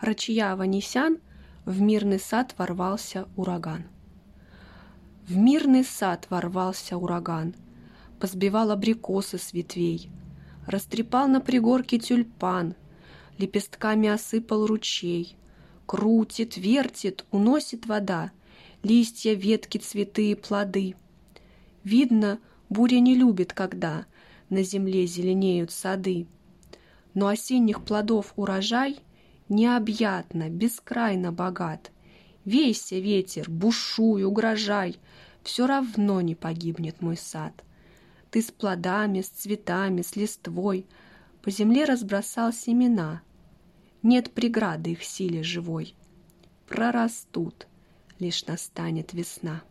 рачья Ванесян в мирный сад ворвался ураган. В мирный сад ворвался ураган, Позбивал абрикосы с ветвей, Растрепал на пригорке тюльпан, Лепестками осыпал ручей, Крутит, вертит, уносит вода, Листья, ветки, цветы и плоды. Видно, буря не любит, когда На земле зеленеют сады. Но осенних плодов урожай Необъятно, бескрайно богат. Вейся, ветер, бушуй, угрожай, Все равно не погибнет мой сад. Ты с плодами, с цветами, с листвой По земле разбросал семена. Нет преграды их силе живой. Прорастут, лишь настанет весна.